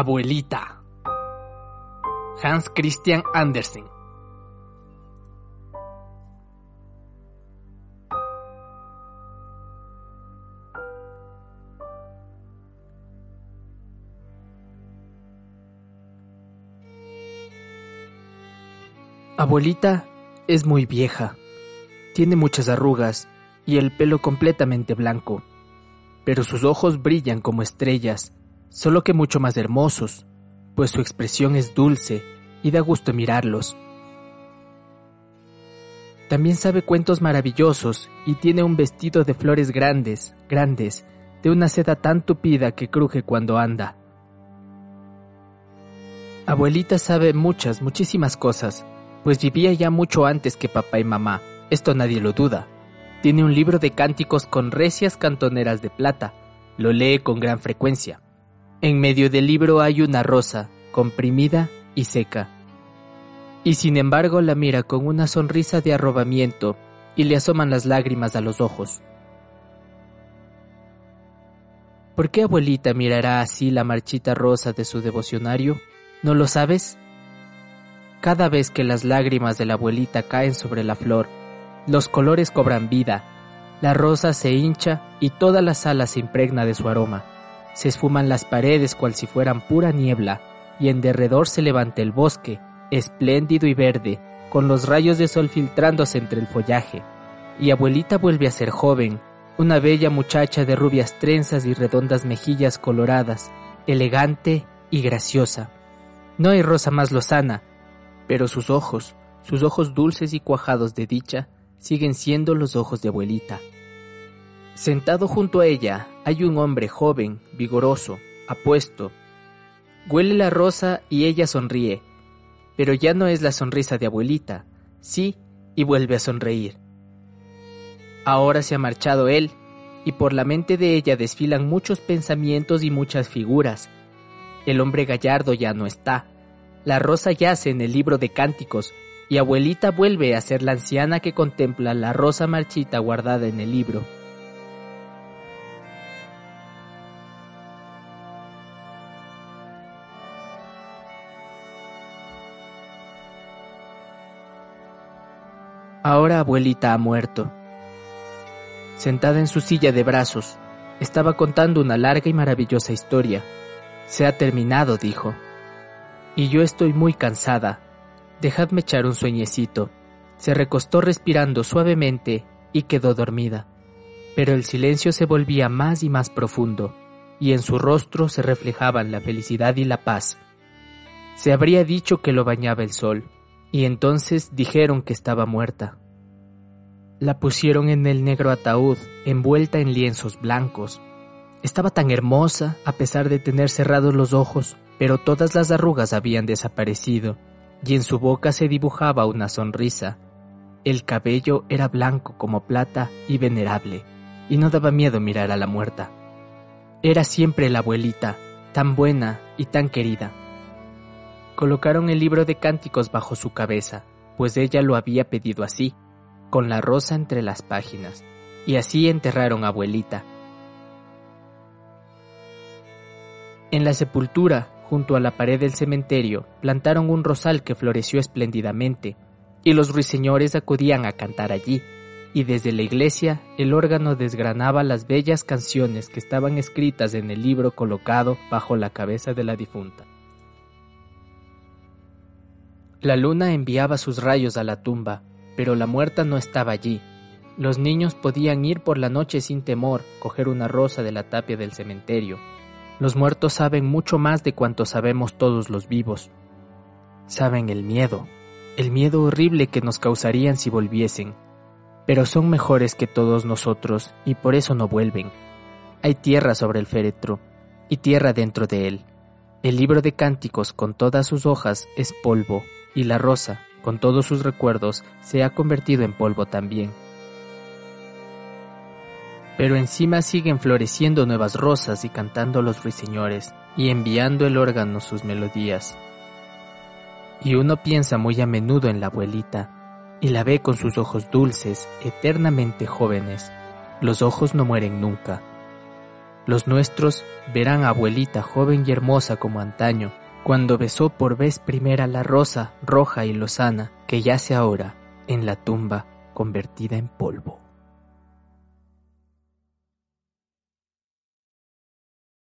Abuelita. Hans Christian Andersen. Abuelita es muy vieja. Tiene muchas arrugas y el pelo completamente blanco. Pero sus ojos brillan como estrellas solo que mucho más hermosos, pues su expresión es dulce y da gusto mirarlos. También sabe cuentos maravillosos y tiene un vestido de flores grandes, grandes, de una seda tan tupida que cruje cuando anda. Abuelita sabe muchas, muchísimas cosas, pues vivía ya mucho antes que papá y mamá, esto nadie lo duda. Tiene un libro de cánticos con recias cantoneras de plata, lo lee con gran frecuencia. En medio del libro hay una rosa, comprimida y seca. Y sin embargo la mira con una sonrisa de arrobamiento y le asoman las lágrimas a los ojos. ¿Por qué abuelita mirará así la marchita rosa de su devocionario? ¿No lo sabes? Cada vez que las lágrimas de la abuelita caen sobre la flor, los colores cobran vida, la rosa se hincha y toda la sala se impregna de su aroma se esfuman las paredes cual si fueran pura niebla, y en derredor se levanta el bosque, espléndido y verde, con los rayos de sol filtrándose entre el follaje. Y abuelita vuelve a ser joven, una bella muchacha de rubias trenzas y redondas mejillas coloradas, elegante y graciosa. No hay rosa más lozana, pero sus ojos, sus ojos dulces y cuajados de dicha, siguen siendo los ojos de abuelita. Sentado junto a ella hay un hombre joven, vigoroso, apuesto. Huele la rosa y ella sonríe, pero ya no es la sonrisa de abuelita, sí, y vuelve a sonreír. Ahora se ha marchado él, y por la mente de ella desfilan muchos pensamientos y muchas figuras. El hombre gallardo ya no está, la rosa yace en el libro de cánticos, y abuelita vuelve a ser la anciana que contempla la rosa marchita guardada en el libro. Ahora abuelita ha muerto. Sentada en su silla de brazos, estaba contando una larga y maravillosa historia. Se ha terminado, dijo. Y yo estoy muy cansada. Dejadme echar un sueñecito. Se recostó respirando suavemente y quedó dormida. Pero el silencio se volvía más y más profundo, y en su rostro se reflejaban la felicidad y la paz. Se habría dicho que lo bañaba el sol, y entonces dijeron que estaba muerta. La pusieron en el negro ataúd, envuelta en lienzos blancos. Estaba tan hermosa a pesar de tener cerrados los ojos, pero todas las arrugas habían desaparecido, y en su boca se dibujaba una sonrisa. El cabello era blanco como plata y venerable, y no daba miedo mirar a la muerta. Era siempre la abuelita, tan buena y tan querida. Colocaron el libro de cánticos bajo su cabeza, pues ella lo había pedido así, con la rosa entre las páginas, y así enterraron a abuelita. En la sepultura, junto a la pared del cementerio, plantaron un rosal que floreció espléndidamente, y los ruiseñores acudían a cantar allí, y desde la iglesia el órgano desgranaba las bellas canciones que estaban escritas en el libro colocado bajo la cabeza de la difunta. La luna enviaba sus rayos a la tumba, pero la muerta no estaba allí. Los niños podían ir por la noche sin temor, coger una rosa de la tapia del cementerio. Los muertos saben mucho más de cuanto sabemos todos los vivos. Saben el miedo, el miedo horrible que nos causarían si volviesen. Pero son mejores que todos nosotros y por eso no vuelven. Hay tierra sobre el féretro y tierra dentro de él. El libro de cánticos con todas sus hojas es polvo y la rosa, con todos sus recuerdos, se ha convertido en polvo también. Pero encima siguen floreciendo nuevas rosas y cantando los ruiseñores, y enviando el órgano sus melodías. Y uno piensa muy a menudo en la abuelita, y la ve con sus ojos dulces, eternamente jóvenes. Los ojos no mueren nunca. Los nuestros verán a abuelita joven y hermosa como antaño, cuando besó por vez primera la rosa roja y lozana que yace ahora en la tumba convertida en polvo.